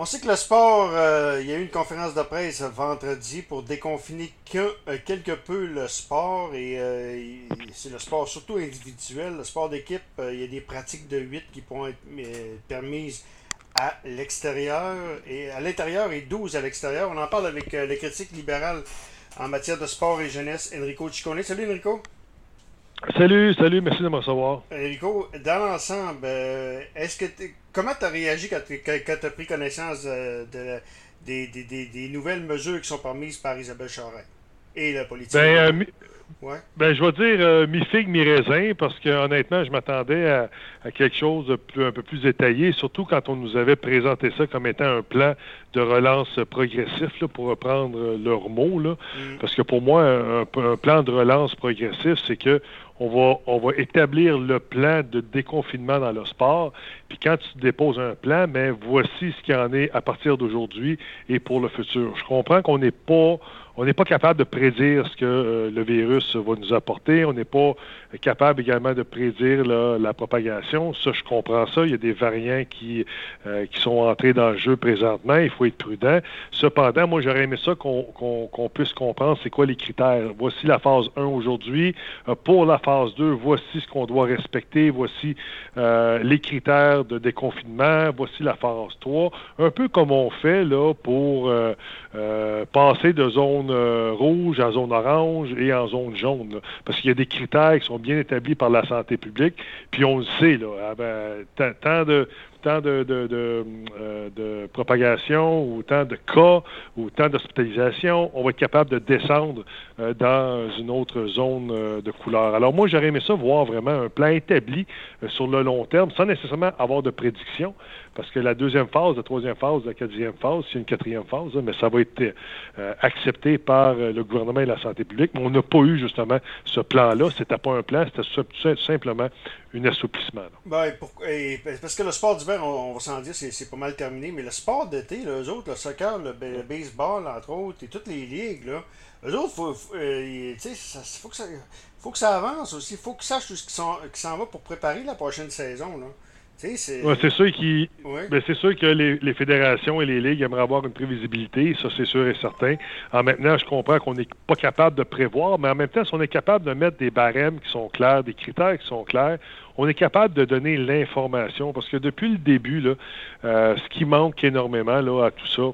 On sait que le sport, euh, il y a eu une conférence de presse vendredi pour déconfiner euh, quelque peu le sport. Et euh, c'est le sport surtout individuel. Le sport d'équipe, il y a des pratiques de 8 qui pourront être permises à l'extérieur et à l'intérieur et 12 à l'extérieur. On en parle avec le critique libéral en matière de sport et jeunesse, Enrico Ciccone. Salut Enrico. Salut, salut, merci de me recevoir. Enrico, dans l'ensemble, est-ce que comment tu as réagi quand tu as pris connaissance euh, de, des, nouvelles mesures qui sont permises par Isabelle Charret et la politique? Ben, euh, ben je vais dire euh, mi-figue, mi-raisin, parce que honnêtement, je m'attendais à, quelque chose de plus, un peu plus détaillé, surtout quand on nous avait présenté ça comme étant un plan de relance progressif, pour reprendre leurs mots. Là. Mm. Parce que pour moi, un, un plan de relance progressif, c'est que on va, on va établir le plan de déconfinement dans le sport. Puis quand tu déposes un plan, mais voici ce qu'il y en est à partir d'aujourd'hui et pour le futur. Je comprends qu'on n'est pas on n'est pas capable de prédire ce que euh, le virus va nous apporter. On n'est pas capable également de prédire la propagation. Ça, je comprends ça. Il y a des variants qui, euh, qui sont entrés dans le jeu présentement. Il faut être prudent. Cependant, moi, j'aurais aimé ça qu'on puisse comprendre c'est quoi les critères. Voici la phase 1 aujourd'hui. Euh, pour la phase 2, voici ce qu'on doit respecter. Voici les critères de déconfinement. Voici la phase 3. Un peu comme on fait là pour passer de zone euh, rouge, en zone orange et en zone jaune. parce qu'il y a des critères qui sont bien établis par la santé publique. Puis on le sait, là, ah ben, tant de tant euh, de, propagation ou tant de cas ou tant d'hospitalisation, on va être capable de descendre euh, dans une autre zone euh, de couleur. Alors moi, j'aurais aimé ça voir vraiment un plan établi sur le long terme sans nécessairement avoir de prédiction, parce que la deuxième phase, la troisième phase, la quatrième phase, c'est une quatrième phase, mais ça va être accepté par le gouvernement et la santé publique. Mais on n'a pas eu justement ce plan-là. C'était pas un plan, c'était simplement un assouplissement. Ben, parce que le sport d'hiver, on, va s'en dire, c'est pas mal terminé, mais le sport d'été, eux autres, le soccer, le, baseball, entre autres, et toutes les ligues, là, eux autres, faut, euh, faut, que ça, faut que ça avance aussi. Faut qu'ils sachent ce qui s'en va pour préparer la prochaine saison. Là. C'est ouais, sûr, qui... Ben, sûr que les, fédérations et les ligues aimeraient avoir une prévisibilité, ça c'est sûr et certain. En maintenant, je comprends qu'on n'est pas capable de prévoir, mais en même temps, si on est capable de mettre des barèmes qui sont clairs, des critères qui sont clairs, on est capable de donner l'information. Parce que depuis le début, là, euh, ce qui manque énormément là, à tout ça,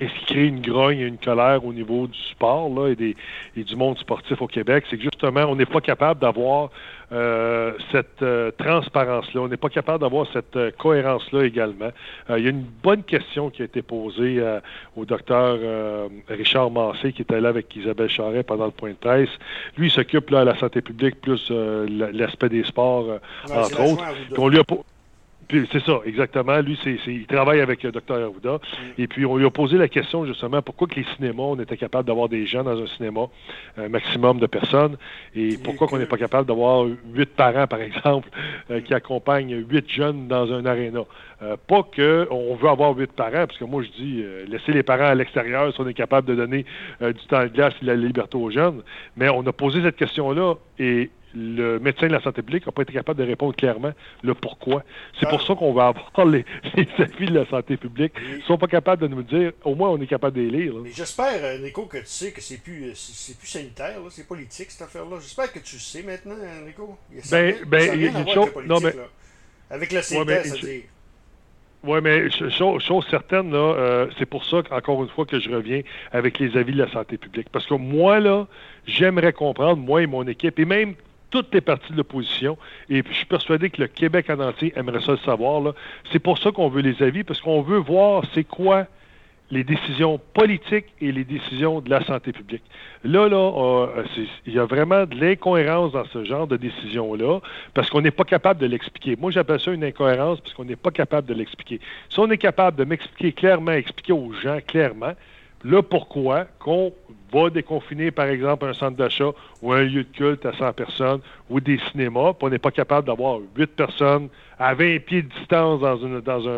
et ce qui crée une grogne et une colère au niveau du sport là, et, des, et du monde sportif au Québec, c'est que justement, on n'est pas capable d'avoir euh, cette euh, transparence-là, on n'est pas capable d'avoir cette euh, cohérence-là également. il y a une bonne question qui a été posée au docteur Richard Massé, qui était là avec Isabelle Charret pendant le point de presse. Lui, il s'occupe là à la santé publique plus l'aspect des sports, entre autres. On lui a c'est ça, exactement. Lui, c'est, il travaille avec le docteur Arruda. Et puis, on lui a posé la question, justement, pourquoi que les cinémas, on était capable d'avoir des gens dans un cinéma, un maximum de personnes, et pourquoi qu'on n'est pas capable d'avoir huit parents, par exemple, euh, qui accompagnent huit jeunes dans un aréna. Euh, pas qu'on veut avoir huit parents, parce que moi, je dis, euh, laisser les parents à l'extérieur si on est capable de donner du temps de glace et de la liberté aux jeunes. Mais on a posé cette question-là, et le médecin de la santé publique n'a pas été capable de répondre clairement le pourquoi. C'est pour ah. ça qu'on va avoir les, avis de la santé publique. Ils ne sont pas capables de nous dire, au moins on est capable de les lire. J'espère, euh, Nico, que tu sais que c'est plus, euh, c'est plus sanitaire, c'est politique cette affaire-là. J'espère que tu sais maintenant, euh, Nico. ben, ben, il y a une chose. Non, mais... Avec le CITES, ouais, c'est-à-dire. Oui, mais chose, chose certaine, là, c'est pour ça qu'encore une fois que je reviens avec les avis de la santé publique. Parce que moi, là, j'aimerais comprendre, moi et mon équipe, et même toutes les parties de l'opposition. Et je suis persuadé que le Québec en entier aimerait ça le savoir. C'est pour ça qu'on veut les avis, parce qu'on veut voir c'est quoi les décisions politiques et les décisions de la santé publique. Là, là, euh, il y a vraiment de l'incohérence dans ce genre de décision-là, parce qu'on n'est pas capable de l'expliquer. Moi, j'appelle ça une incohérence, parce qu'on n'est pas capable de l'expliquer. Si on est capable de m'expliquer clairement, expliquer aux gens clairement, le pourquoi qu'on va déconfiner, par exemple, un centre d'achat ou un lieu de culte à 100 personnes ou des cinémas, puis on n'est pas capable d'avoir 8 personnes à 20 pieds de distance dans une, dans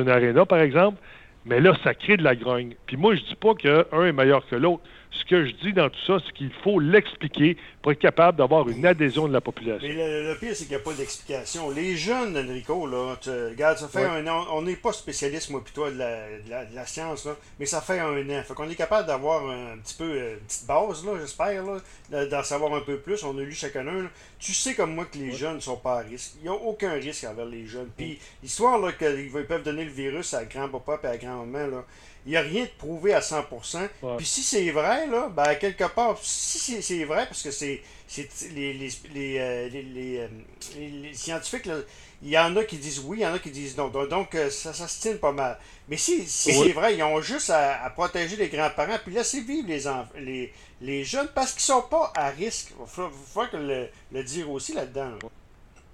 un, aréna, par exemple. Mais là, ça crée de la grogne. Puis moi, je dis pas qu'un est meilleur que l'autre. Ce que je dis dans tout ça, c'est qu'il faut l'expliquer pour être capable d'avoir une adhésion de la population. Mais le, pire, c'est qu'il n'y a pas d'explication. Les jeunes, Enrico, là, regarde, ça fait un an, on n'est pas spécialiste, moi, puis toi, de la, science, là, mais ça fait un an. Fait qu'on est capable d'avoir un petit peu, euh, une petite base, là, j'espère, d'en savoir un peu plus. On a lu chacun un. Tu sais comme moi que les jeunes ne sont pas à risque. Il n'y a aucun risque envers les jeunes. Puis, l'histoire, là, qu'ils peuvent donner le virus à grand-papa et à grand-maman, là, il n'y a rien de prouvé à 100%. Puis si c'est vrai, là, ben, quelque part, si c'est vrai, parce que c'est les, les, les, euh, euh, les, scientifiques, il y en a qui disent oui, il y en a qui disent non. Donc, euh, ça, ça se tient pas mal. Mais si, si c'est vrai, ils ont juste à, protéger les grands-parents, puis laisser vivre les, les, les jeunes, parce qu'ils sont pas à risque. Il faut, le, le, dire aussi là-dedans. là dedans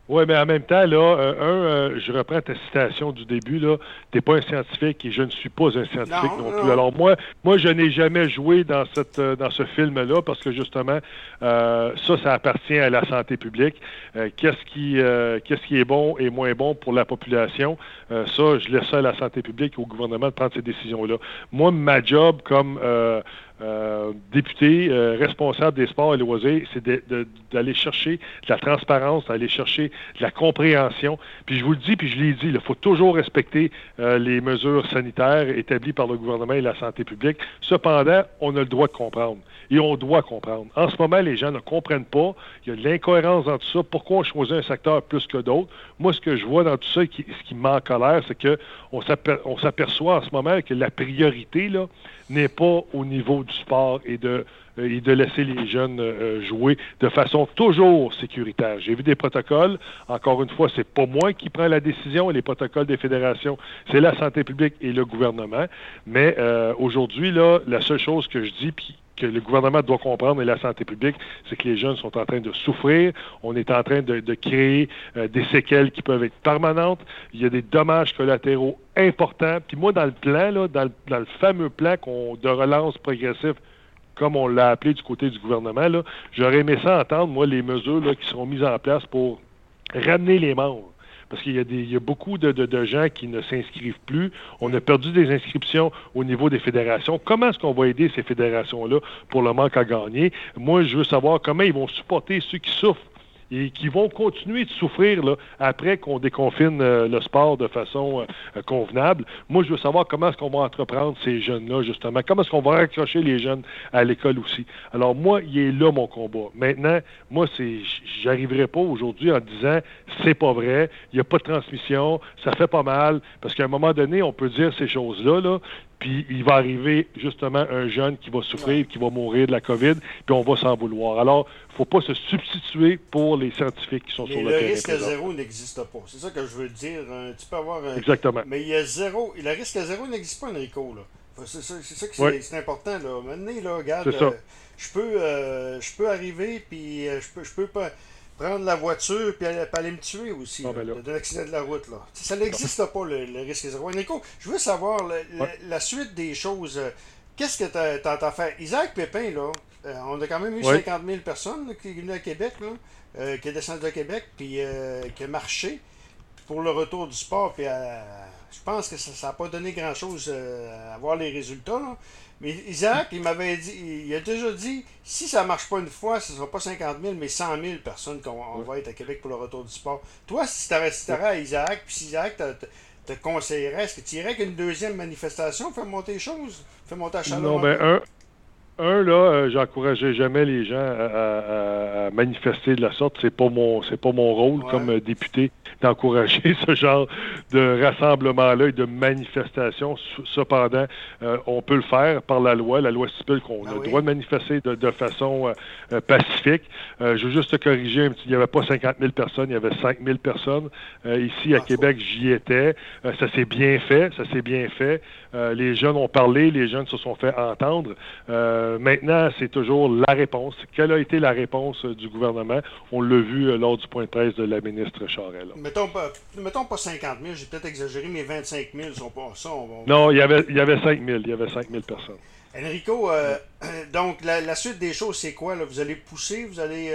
oui, mais en même temps, là, euh, un, euh, je reprends ta citation du début, là, t'es pas un scientifique et je ne suis pas un scientifique non, plus. Alors moi, moi, je n'ai jamais joué dans cette euh, dans ce film-là parce que justement, ça, ça appartient à la santé publique. qu'est-ce qui qu'est-ce qui est bon et moins bon pour la population? ça, je laisse ça à la santé publique et au gouvernement de prendre ces décisions-là. Moi, ma job comme euh, député euh, responsable des sports et loisirs, c'est d'aller chercher de la transparence, d'aller chercher de la compréhension. Puis je vous le dis, puis je l'ai dit, il faut toujours respecter euh, les mesures sanitaires établies par le gouvernement et la santé publique. Cependant, on a le droit de comprendre et on doit comprendre. En ce moment, les gens ne comprennent pas. Il y a de l'incohérence dans tout ça. Pourquoi on choisit un secteur plus que d'autres? Moi, ce que je vois dans tout ça, ce qui m'a en colère, c'est qu'on s'aperçoit en ce moment que la priorité, n'est pas au niveau du sport et de, euh, de laisser les jeunes euh, jouer de façon toujours sécuritaire. J'ai vu des protocoles. Encore une fois, c'est pas moi qui prends la décision. Les protocoles des fédérations, c'est la santé publique et le gouvernement. Mais euh, aujourd'hui, là, la seule chose que je dis, puis que le gouvernement doit comprendre et la santé publique, c'est que les jeunes sont en train de souffrir. On est en train de, créer des séquelles qui peuvent être permanentes. Il y a des dommages collatéraux important. Puis moi, dans le plan, là, dans, le, fameux plan de relance progressive, comme on l'a appelé du côté du gouvernement, j'aurais aimé ça entendre, moi, les mesures qui seront mises en place pour ramener les membres. Parce qu'il y, a beaucoup de, gens qui ne s'inscrivent plus. On a perdu des inscriptions au niveau des fédérations. Comment est-ce qu'on va aider ces fédérations-là pour le manque à gagner? Moi, je veux savoir comment ils vont supporter ceux qui souffrent et qui vont continuer de souffrir là, après qu'on déconfine euh, le sport de façon euh, convenable. Moi, je veux savoir comment est-ce qu'on va entreprendre ces jeunes-là, justement. Comment est-ce qu'on va raccrocher les jeunes à l'école aussi? Alors, moi, il est là mon combat. Maintenant, moi, c'est j'arriverai pas aujourd'hui en disant c'est pas vrai, il n'y a pas de transmission, ça fait pas mal, parce qu'à un moment donné, on peut dire ces choses-là, là, puis il va arriver justement un jeune qui va souffrir, qui va mourir de la COVID, puis on va s'en vouloir. Alors, il ne faut pas se substituer pour les scientifiques qui sont sur le, terrain. Le risque zéro n'existe pas. C'est ça que je veux dire. Tu peux avoir un... Exactement. Mais il y a zéro. Le risque zéro n'existe pas, Enrico. Là. C'est ça, ça que c'est important. Là. Maintenant, là, regarde, euh, je, peux, euh, je peux arriver, puis euh, je peux, je peux pas prendre la voiture puis aller, me tuer aussi, ah, ben de l'accident de la route. Là. Ça n'existe pas, le, risque zéro. Nico, je veux savoir la, suite des choses. Qu'est-ce que tu as, fait? Isaac Pépin, là, euh, on a quand même eu 50 000 personnes qui sont venues à Québec, là, euh, qui est descendu de Québec, puis euh, qui a marché pour le retour du sport. Puis je pense que ça n'a pas donné grand-chose à voir les résultats. Là. Mais Isaac, il m'avait dit, il a déjà dit, si ça marche pas une fois, ce ne sera pas 50 000, mais 100 000 personnes qu'on va être à Québec pour le retour du sport. Toi, si tu si à Isaac, puis si Isaac te, conseillerait, est-ce que tu irais qu'une deuxième manifestation, faire monter les choses, faire monter la chaleur? Non, ben un, un, là, euh, j'encourageais jamais les gens à, manifester de la sorte. C'est pas mon c'est pas mon rôle comme euh, député d'encourager ce genre de rassemblement-là et de manifestation. Cependant, euh, on peut le faire par la loi. La loi stipule qu'on a le droit de manifester de, façon pacifique. je veux juste te corriger un petit. Il n'y avait pas 50 000 personnes, il y avait 5 000 personnes. ici, à ah, Québec, j'y étais. ça s'est bien fait. Ça s'est bien fait. les jeunes ont parlé, les jeunes se sont fait entendre. Euh, maintenant, c'est toujours la réponse. Quelle a été la réponse euh, du gouvernement? On l'a vu euh, lors du point de presse de la ministre Charest. Mettons pas, mettons pas 50 000, j'ai peut-être exagéré, mais 25 000 sont pas ça. Non, il y, avait, il y avait 5 000. Il y avait 5 000 personnes. Enrico, donc la, suite des choses, c'est quoi? Là? Vous allez pousser? Vous allez...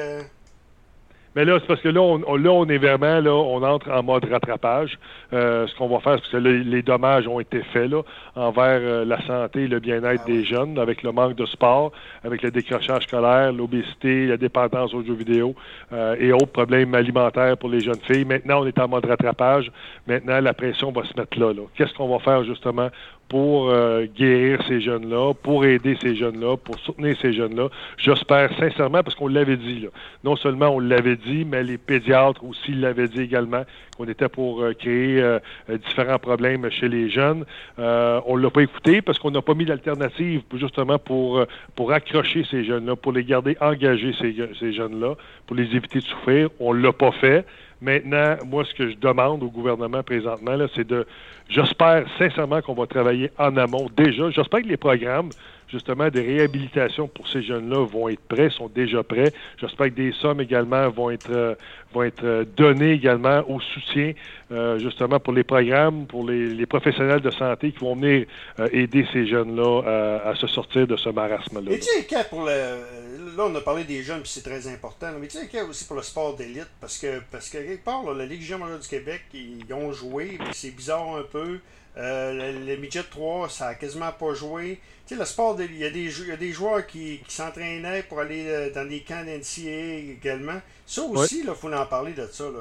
Mais là, c'est parce que là, on, là, on est vraiment, là, on entre en mode rattrapage. Euh, ce qu'on va faire, c'est que les dommages ont été faits là, envers euh, la santé et le bien-être des jeunes, avec le manque de sport, avec le décrochage scolaire, l'obésité, la dépendance aux jeux vidéo euh, et autres problèmes alimentaires pour les jeunes filles. Maintenant, on est en mode rattrapage. Maintenant, la pression va se mettre là. Qu'est-ce qu'on va faire justement pour euh, guérir ces jeunes-là, pour aider ces jeunes-là, pour soutenir ces jeunes-là. J'espère sincèrement, parce qu'on l'avait dit, là. non seulement on l'avait dit, mais les pédiatres aussi l'avaient dit également, qu'on était pour euh, créer euh, différents problèmes chez les jeunes. on ne l'a pas écouté parce qu'on n'a pas mis d'alternative justement pour, pour accrocher ces jeunes-là, pour les garder engagés, ces, ces jeunes-là, pour les éviter de souffrir. On ne l'a pas fait. Maintenant, moi, ce que je demande au gouvernement présentement, c'est de. J'espère sincèrement qu'on va travailler en amont déjà. J'espère que les programmes justement des réhabilitations pour ces jeunes-là vont être prêts, sont déjà prêts. J'espère que des sommes également vont être euh, euh, données également au soutien euh, justement pour les programmes, pour les, professionnels de santé qui vont venir aider ces jeunes-là à se sortir de ce marasme-là. Et tu sais, pour le... là on a parlé des jeunes puis c'est très important, mais tu sais, aussi pour le sport d'élite parce que parce que quelque part la Ligue junior du Québec ils ont joué, c'est bizarre un peu. Euh, le, midget 3, ça a quasiment pas joué. Tu sais, le sport, il y, a des, des joueurs qui, s'entraînaient pour aller euh, dans des camps d'NCA également. Ça aussi, il faut en parler de ça. Là.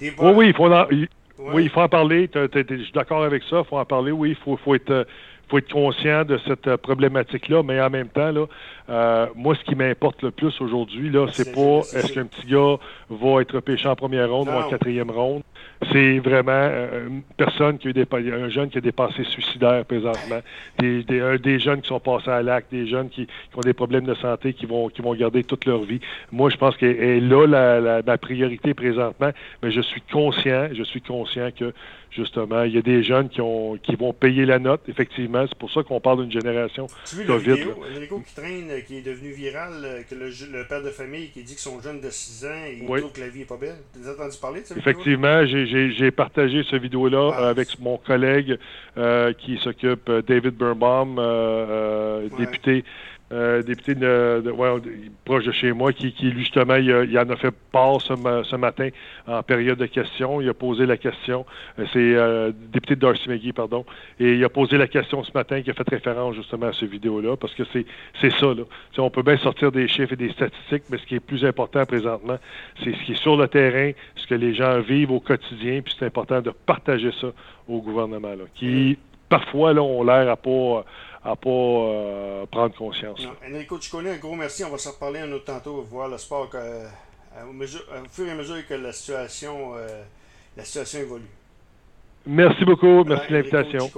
oui, oui, il faut en, oui, il faut en parler. je suis d'accord avec ça. Il faut en parler. Oui, il faut, faut être faut être conscient de cette euh, problématique-là, mais en même temps, là, euh, moi, ce qui m'importe le plus aujourd'hui, là, c'est pas est-ce qu'un petit gars va être pêché en première ronde ou en quatrième ronde. C'est vraiment euh, une personne qui a eu des, un jeune qui a des pensées suicidaires présentement, des, des, des jeunes qui sont passés à l'acte, des jeunes qui, qui, ont des problèmes de santé qui vont qui vont garder toute leur vie. Moi, je pense est là la, priorité présentement, mais je suis conscient, je suis conscient que justement, il y a des jeunes qui ont qui vont payer la note, effectivement. C'est pour ça qu'on parle d'une génération tu vu COVID. Vidéo, vidéo qui traîne, qui est devenu viral, euh, que le, père de famille qui dit que son jeune de 6 ans, il trouve que la vie n'est pas belle. Tu as entendu parler de ça? Effectivement, j'ai partagé ce vidéo-là ah, avec mon collègue euh, qui s'occupe, euh, David Birnbaum, député euh, député de, proche de chez moi, qui, qui justement, il, en a fait part ce, ce, matin en période de questions. Il a posé la question. Euh, c'est euh, député de Darcy McGee, pardon. Et il a posé la question ce matin qui a fait référence justement à ce vidéo-là, parce que c'est, c'est ça. Là. on peut bien sortir des chiffres et des statistiques, mais ce qui est plus important présentement, c'est ce qui est sur le terrain, ce que les gens vivent au quotidien, puis c'est important de partager ça au gouvernement, là, qui parfois là, ont l'air à pas à pas euh, prendre conscience. Enrico, tu connais un gros merci. On va s'en reparler un autre tantôt, voir le sport que, euh, au, fur et à mesure que la situation, euh, la situation évolue. Merci beaucoup. Merci de l'invitation.